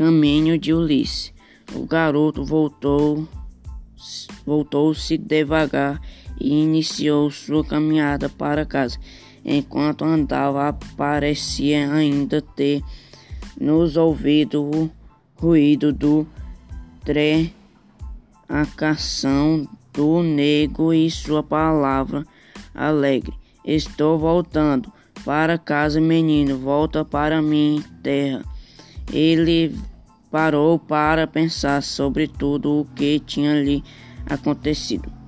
caminho de Ulisses. O garoto voltou, voltou-se devagar e iniciou sua caminhada para casa. Enquanto andava, parecia ainda ter nos ouvidos o ruído do trem, a canção do nego e sua palavra alegre. Estou voltando para casa, menino, volta para minha terra. Ele parou para pensar sobre tudo o que tinha lhe acontecido.